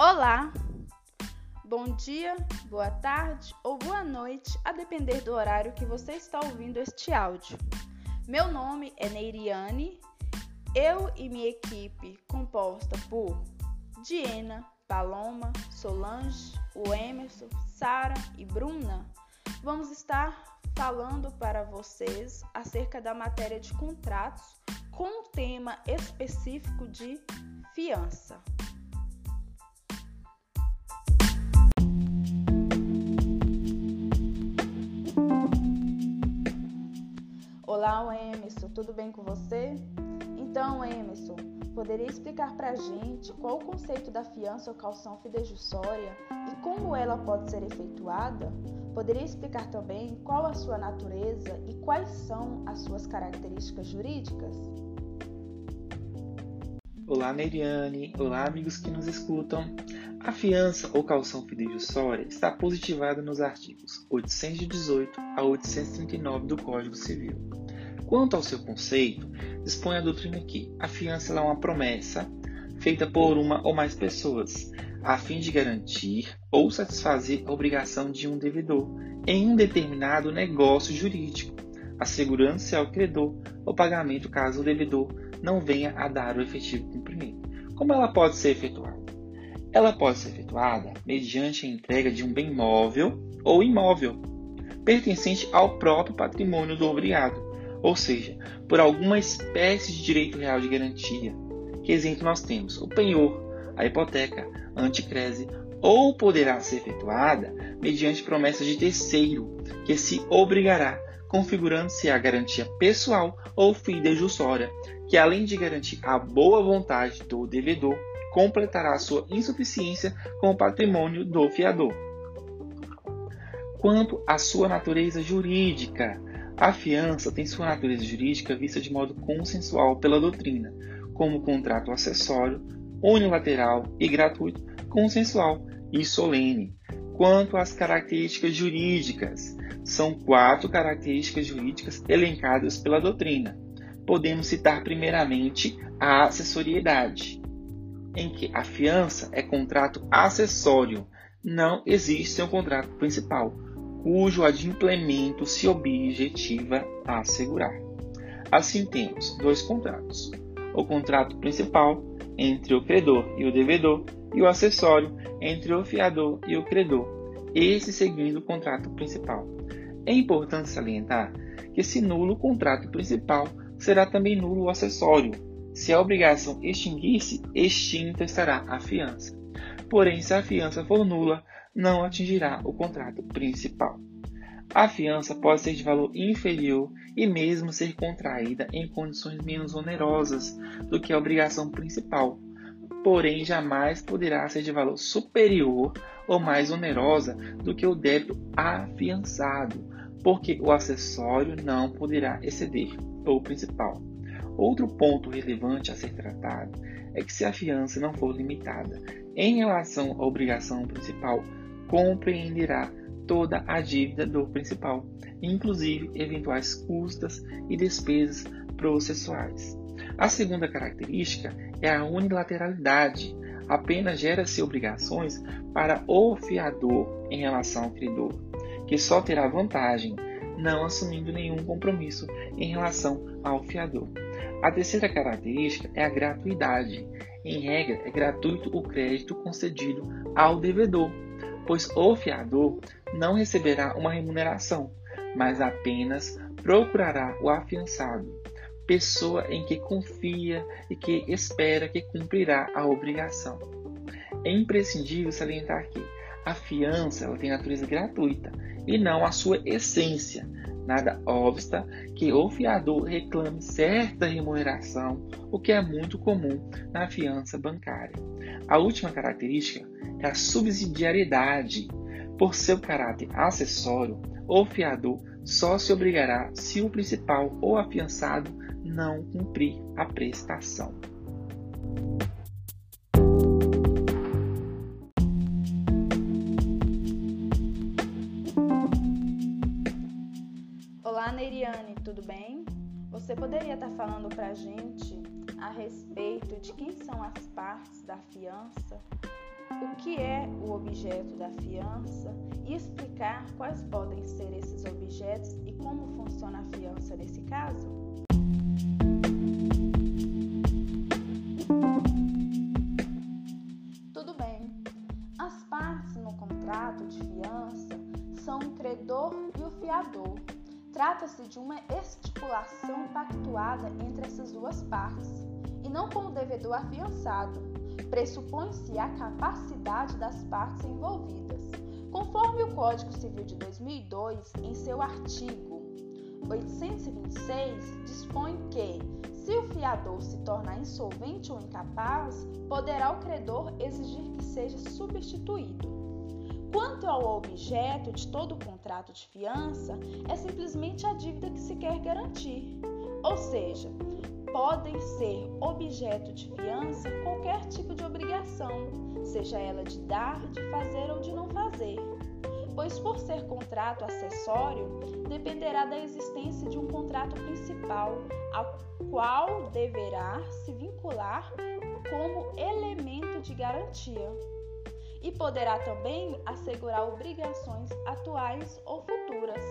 Olá! Bom dia, boa tarde ou boa noite, a depender do horário que você está ouvindo este áudio. Meu nome é Neiriane, eu e minha equipe, composta por Diena, Paloma, Solange, o Emerson, Sara e Bruna, vamos estar falando para vocês acerca da matéria de contratos com o tema específico de fiança. Olá, Emerson, tudo bem com você? Então, Emerson, poderia explicar para a gente qual o conceito da fiança ou calção fidejussória e como ela pode ser efetuada? Poderia explicar também qual a sua natureza e quais são as suas características jurídicas? Olá, Meriane. Olá, amigos que nos escutam. A fiança ou calção fidejussória está positivada nos artigos 818 a 839 do Código Civil. Quanto ao seu conceito, dispõe a doutrina que a fiança é uma promessa feita por uma ou mais pessoas, a fim de garantir ou satisfazer a obrigação de um devedor em um determinado negócio jurídico, assegurando-se ao credor o pagamento caso o devedor não venha a dar o efetivo cumprimento. Como ela pode ser efetuada? Ela pode ser efetuada mediante a entrega de um bem móvel ou imóvel, pertencente ao próprio patrimônio do obrigado, ou seja, por alguma espécie de direito real de garantia. Que exemplo nós temos? O penhor, a hipoteca, a anticrese, ou poderá ser efetuada mediante promessa de terceiro, que se obrigará, configurando-se a garantia pessoal ou fidejussória, que além de garantir a boa vontade do devedor, completará a sua insuficiência com o patrimônio do fiador. Quanto à sua natureza jurídica, a fiança tem sua natureza jurídica vista de modo consensual pela doutrina, como contrato acessório, unilateral e gratuito, consensual e solene. Quanto às características jurídicas, são quatro características jurídicas elencadas pela doutrina. Podemos citar primeiramente a acessoriedade, em que a fiança é contrato acessório, não existe um contrato principal cujo adimplemento se objetiva a assegurar. Assim temos dois contratos: o contrato principal entre o credor e o devedor e o acessório entre o fiador e o credor, esse seguindo o contrato principal. É importante salientar que, se nulo o contrato principal, será também nulo o acessório. Se a obrigação extinguir-se, extinta estará a fiança. Porém, se a fiança for nula, não atingirá o contrato principal. A fiança pode ser de valor inferior e mesmo ser contraída em condições menos onerosas do que a obrigação principal, porém jamais poderá ser de valor superior ou mais onerosa do que o débito afiançado, porque o acessório não poderá exceder o principal. Outro ponto relevante a ser tratado é que se a fiança não for limitada em relação à obrigação principal compreenderá toda a dívida do principal, inclusive eventuais custas e despesas processuais. A segunda característica é a unilateralidade. Apenas gera-se obrigações para o fiador em relação ao credor, que só terá vantagem, não assumindo nenhum compromisso em relação ao fiador. A terceira característica é a gratuidade. Em regra, é gratuito o crédito concedido ao devedor, pois o fiador não receberá uma remuneração, mas apenas procurará o afiançado, pessoa em que confia e que espera que cumprirá a obrigação. É imprescindível salientar que a fiança ela tem natureza gratuita e não a sua essência. Nada obsta que o fiador reclame certa remuneração, o que é muito comum na fiança bancária. A última característica é a subsidiariedade. Por seu caráter acessório, o fiador só se obrigará se o principal ou afiançado não cumprir a prestação. Poderia estar falando para a gente a respeito de quem são as partes da fiança o que é o objeto da fiança e explicar quais podem ser esses objetos e como funciona a fiança nesse caso? Tudo bem. As partes no contrato de fiança são o credor e o fiador. Trata-se de uma estipulação pactuada entre essas duas partes, e não com o devedor afiançado. Pressupõe-se a capacidade das partes envolvidas. Conforme o Código Civil de 2002, em seu artigo 826, dispõe que, se o fiador se tornar insolvente ou incapaz, poderá o credor exigir que seja substituído. Quanto ao objeto de todo o contrato de fiança, é simplesmente a dívida que se quer garantir. Ou seja, podem ser objeto de fiança qualquer tipo de obrigação, seja ela de dar, de fazer ou de não fazer. Pois, por ser contrato acessório, dependerá da existência de um contrato principal, ao qual deverá se vincular como elemento de garantia e poderá também assegurar obrigações atuais ou futuras.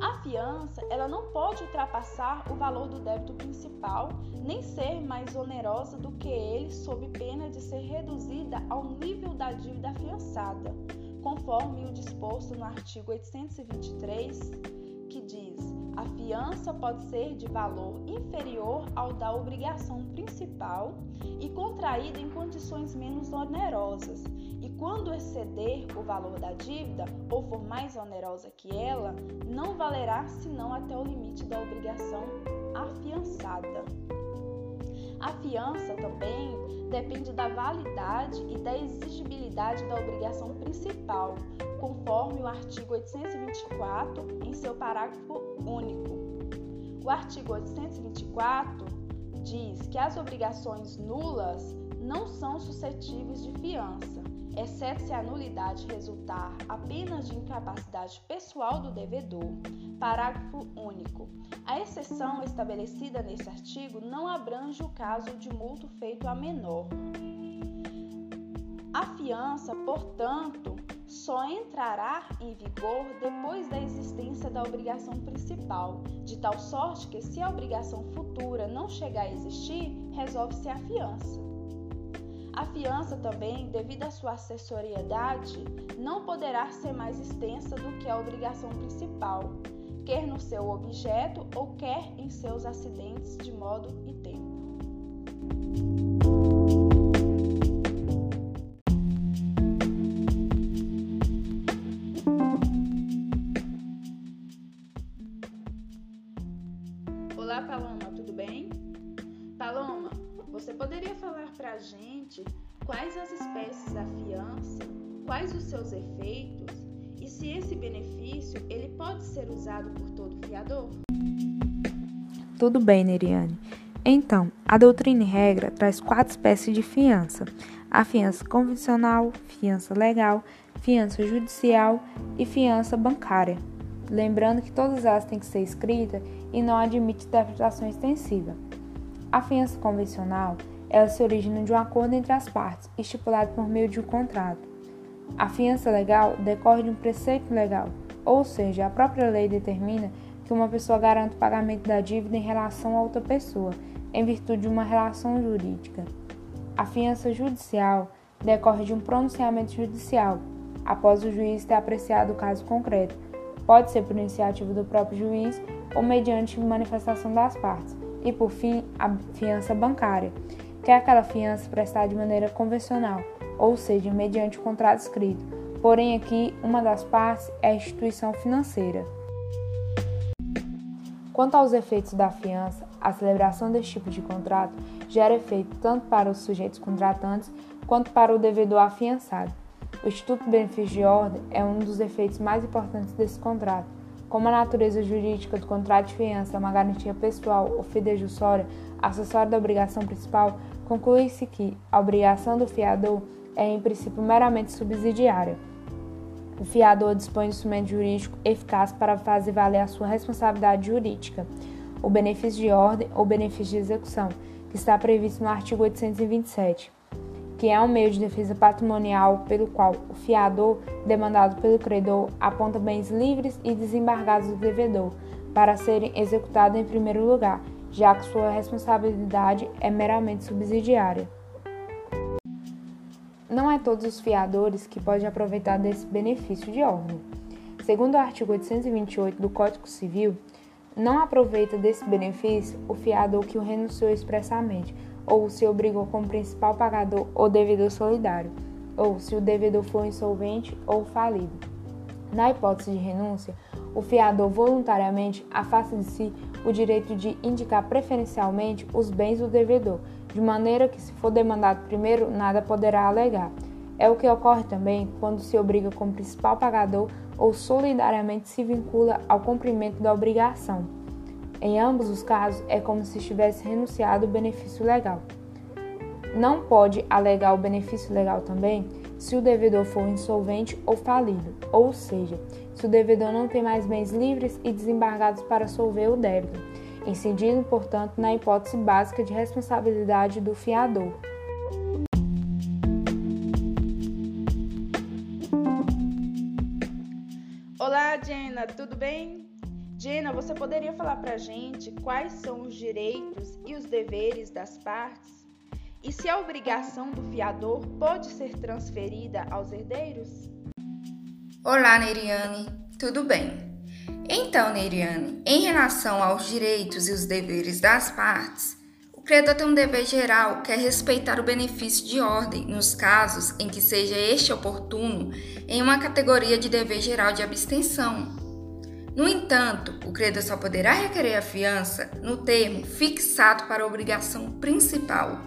A fiança, ela não pode ultrapassar o valor do débito principal, nem ser mais onerosa do que ele, sob pena de ser reduzida ao nível da dívida afiançada, conforme o disposto no artigo 823, que diz: a fiança pode ser de valor inferior ao da obrigação principal e contraída em condições menos onerosas, e quando exceder o valor da dívida ou for mais onerosa que ela, não valerá senão até o limite da obrigação afiançada. A fiança também depende da validade e da exigibilidade da obrigação principal, conforme o artigo 824 em seu parágrafo único. O artigo 824 diz que as obrigações nulas não são suscetíveis de fiança, exceto se a nulidade resultar apenas de incapacidade pessoal do devedor. Parágrafo único. A exceção estabelecida nesse artigo não abrange o caso de multo feito a menor. A fiança, portanto, só entrará em vigor depois da existência da obrigação principal, de tal sorte que, se a obrigação futura não chegar a existir, resolve-se a fiança. A fiança também, devido à sua assessoriedade, não poderá ser mais extensa do que a obrigação principal, quer no seu objeto ou quer em seus acidentes de modo e tempo. Olá, Paloma, tudo bem? Paloma, você poderia falar para a gente quais as espécies da fiança, quais os seus efeitos e se esse benefício ele pode ser usado por todo fiador? Tudo bem, Neriane. Então, a doutrina e regra traz quatro espécies de fiança: a fiança convencional, fiança legal, fiança judicial e fiança bancária. Lembrando que todas elas têm que ser escritas e não admite interpretação extensiva. A fiança convencional, ela se origina de um acordo entre as partes, estipulado por meio de um contrato. A fiança legal decorre de um preceito legal, ou seja, a própria lei determina que uma pessoa garante o pagamento da dívida em relação a outra pessoa, em virtude de uma relação jurídica. A fiança judicial decorre de um pronunciamento judicial, após o juiz ter apreciado o caso concreto. Pode ser por iniciativa do próprio juiz ou mediante manifestação das partes e, por fim, a fiança bancária, que é aquela fiança prestada de maneira convencional, ou seja, mediante contrato escrito. Porém, aqui, uma das partes é a instituição financeira. Quanto aos efeitos da fiança, a celebração desse tipo de contrato gera efeito tanto para os sujeitos contratantes quanto para o devedor afiançado. O Instituto Benefício de Ordem é um dos efeitos mais importantes desse contrato, como a natureza jurídica do contrato de fiança é uma garantia pessoal ou fidejussória, acessória da obrigação principal, conclui-se que a obrigação do fiador é, em princípio, meramente subsidiária. O fiador dispõe de instrumento jurídico eficaz para fazer valer a sua responsabilidade jurídica, o benefício de ordem ou benefício de execução, que está previsto no artigo 827. Que é um meio de defesa patrimonial pelo qual o fiador, demandado pelo credor, aponta bens livres e desembargados do devedor para serem executados em primeiro lugar, já que sua responsabilidade é meramente subsidiária. Não é todos os fiadores que podem aproveitar desse benefício de ordem. Segundo o artigo 828 do Código Civil, não aproveita desse benefício o fiador que o renunciou expressamente, ou se obrigou como principal pagador ou devedor solidário, ou se o devedor for insolvente ou falido. Na hipótese de renúncia, o fiador voluntariamente afasta de si o direito de indicar preferencialmente os bens do devedor, de maneira que, se for demandado primeiro, nada poderá alegar. É o que ocorre também quando se obriga como principal pagador ou solidariamente se vincula ao cumprimento da obrigação. Em ambos os casos, é como se estivesse renunciado o benefício legal. Não pode alegar o benefício legal também se o devedor for insolvente ou falido, ou seja, se o devedor não tem mais bens livres e desembargados para solver o débito, incidindo, portanto, na hipótese básica de responsabilidade do fiador. Olá, Jenna, tudo bem? Jenna, você poderia falar para a gente quais são os direitos e os deveres das partes? E se a obrigação do fiador pode ser transferida aos herdeiros? Olá, Neiriane, tudo bem? Então, Neiriane, em relação aos direitos e os deveres das partes, o credor tem um dever geral que é respeitar o benefício de ordem nos casos em que seja este oportuno em uma categoria de dever geral de abstenção. No entanto, o credor só poderá requerer a fiança no termo fixado para a obrigação principal.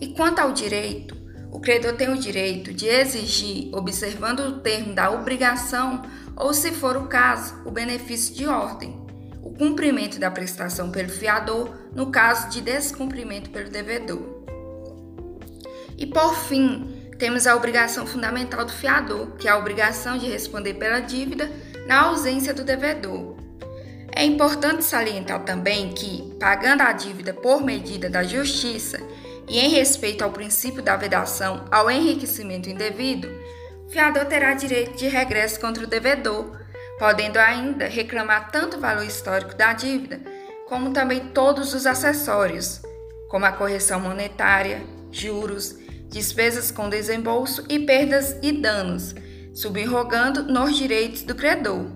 E quanto ao direito, o credor tem o direito de exigir, observando o termo da obrigação, ou, se for o caso, o benefício de ordem, o cumprimento da prestação pelo fiador no caso de descumprimento pelo devedor. E por fim, temos a obrigação fundamental do fiador, que é a obrigação de responder pela dívida na ausência do devedor. É importante salientar também que, pagando a dívida por medida da Justiça, e em respeito ao princípio da vedação ao enriquecimento indevido, o fiador terá direito de regresso contra o devedor, podendo ainda reclamar tanto o valor histórico da dívida, como também todos os acessórios, como a correção monetária, juros, despesas com desembolso e perdas e danos, subrogando nos direitos do credor.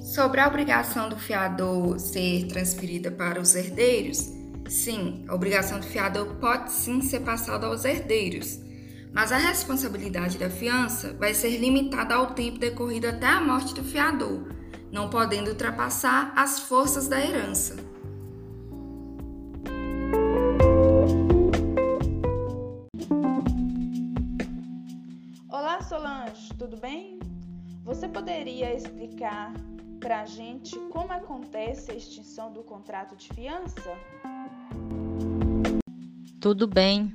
Sobre a obrigação do fiador ser transferida para os herdeiros, Sim, a obrigação do fiador pode sim ser passada aos herdeiros, mas a responsabilidade da fiança vai ser limitada ao tempo decorrido até a morte do fiador, não podendo ultrapassar as forças da herança. Tudo bem? Você poderia explicar para a gente como acontece a extinção do contrato de fiança? Tudo bem.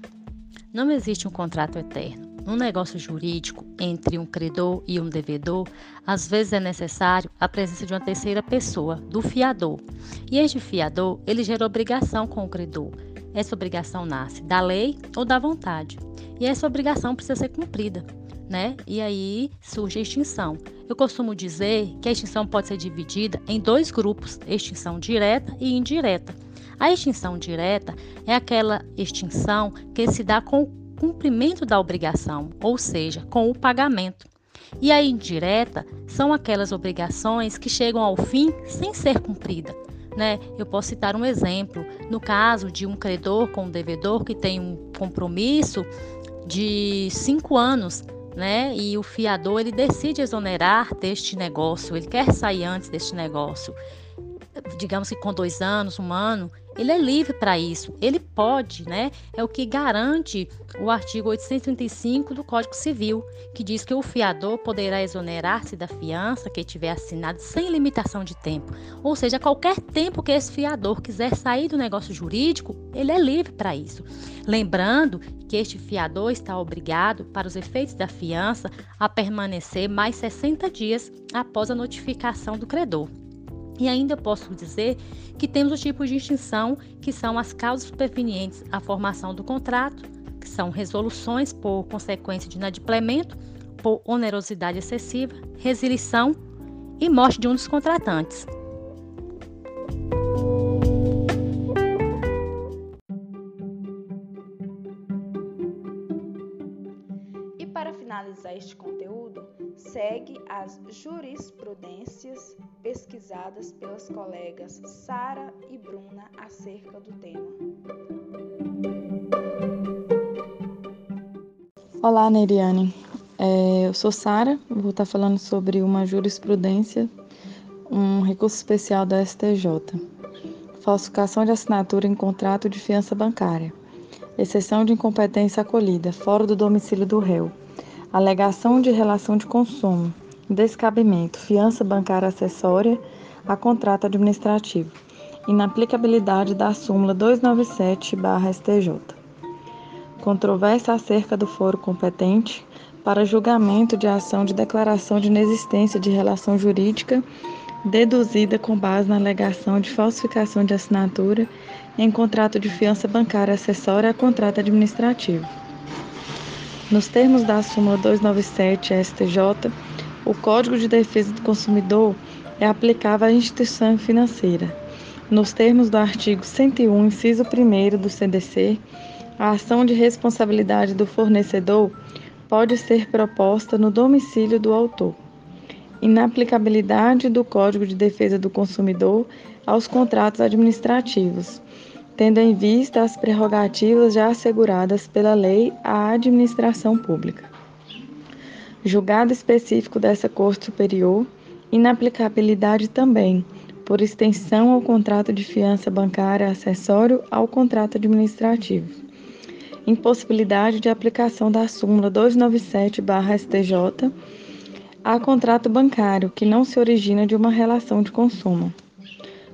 Não existe um contrato eterno. No negócio jurídico, entre um credor e um devedor, às vezes é necessário a presença de uma terceira pessoa, do fiador. E este fiador, ele gera obrigação com o credor. Essa obrigação nasce da lei ou da vontade. E essa obrigação precisa ser cumprida, né? E aí surge a extinção. Eu costumo dizer que a extinção pode ser dividida em dois grupos: extinção direta e indireta. A extinção direta é aquela extinção que se dá com o cumprimento da obrigação, ou seja, com o pagamento. E a indireta são aquelas obrigações que chegam ao fim sem ser cumprida. Né? Eu posso citar um exemplo. No caso de um credor com um devedor que tem um compromisso de cinco anos, né? E o fiador ele decide exonerar deste negócio, ele quer sair antes deste negócio digamos que com dois anos, um ano, ele é livre para isso. Ele pode, né? É o que garante o artigo 835 do Código Civil, que diz que o fiador poderá exonerar-se da fiança que tiver assinado sem limitação de tempo. Ou seja, qualquer tempo que esse fiador quiser sair do negócio jurídico, ele é livre para isso. Lembrando que este fiador está obrigado, para os efeitos da fiança, a permanecer mais 60 dias após a notificação do credor. E ainda posso dizer que temos os tipos de extinção, que são as causas supervenientes à formação do contrato, que são resoluções por consequência de inadimplemento, por onerosidade excessiva, resilição e morte de um dos contratantes. Segue as jurisprudências pesquisadas pelas colegas Sara e Bruna acerca do tema. Olá, Neiriane. É, eu sou Sara, vou estar falando sobre uma jurisprudência, um recurso especial da STJ. Falsificação de assinatura em contrato de fiança bancária. Exceção de incompetência acolhida, fora do domicílio do réu. Alegação de relação de consumo. Descabimento, fiança bancária acessória a contrato administrativo. Inaplicabilidade da súmula 297-STJ. Controvérsia acerca do foro competente para julgamento de ação de declaração de inexistência de relação jurídica deduzida com base na alegação de falsificação de assinatura em contrato de fiança bancária acessória a contrato administrativo. Nos termos da súmula 297 STJ, o Código de Defesa do Consumidor é aplicável à instituição financeira. Nos termos do artigo 101, inciso 1 do CDC, a ação de responsabilidade do fornecedor pode ser proposta no domicílio do autor. Inaplicabilidade do Código de Defesa do Consumidor aos contratos administrativos, tendo em vista as prerrogativas já asseguradas pela lei à administração pública. Julgado específico dessa Corte Superior, inaplicabilidade também, por extensão ao contrato de fiança bancária acessório ao contrato administrativo impossibilidade de aplicação da súmula 297/STJ a contrato bancário que não se origina de uma relação de consumo.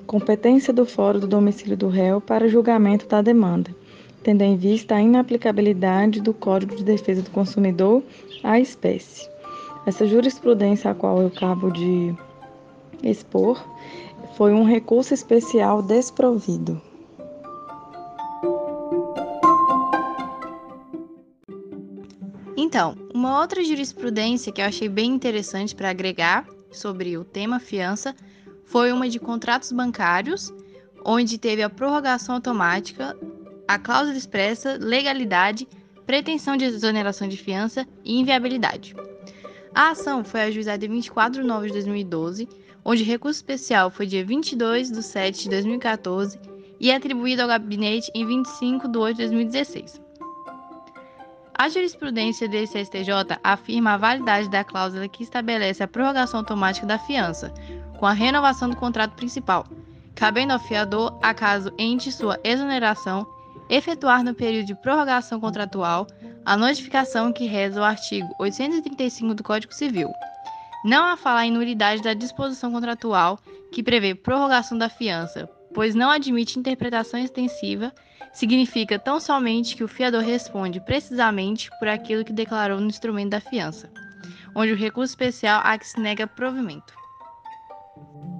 Competência do Fórum do Domicílio do Réu para julgamento da demanda, tendo em vista a inaplicabilidade do Código de Defesa do Consumidor à espécie. Essa jurisprudência a qual eu acabo de expor foi um recurso especial desprovido. Então, uma outra jurisprudência que eu achei bem interessante para agregar sobre o tema fiança foi uma de contratos bancários, onde teve a prorrogação automática, a cláusula expressa, legalidade, pretensão de exoneração de fiança e inviabilidade. A ação foi ajuizada em 24 de novembro de 2012, onde o recurso especial foi dia 22 de 7 de 2014 e atribuído ao gabinete em 25 de 8 de 2016. A jurisprudência desse STJ afirma a validade da cláusula que estabelece a prorrogação automática da fiança, com a renovação do contrato principal, cabendo ao fiador, acaso ente sua exoneração, efetuar no período de prorrogação contratual a notificação que reza o artigo 835 do Código Civil. Não há falar em nulidade da disposição contratual que prevê prorrogação da fiança, pois não admite interpretação extensiva significa tão somente que o fiador responde precisamente por aquilo que declarou no instrumento da fiança, onde o recurso especial a que se nega provimento. Thank you.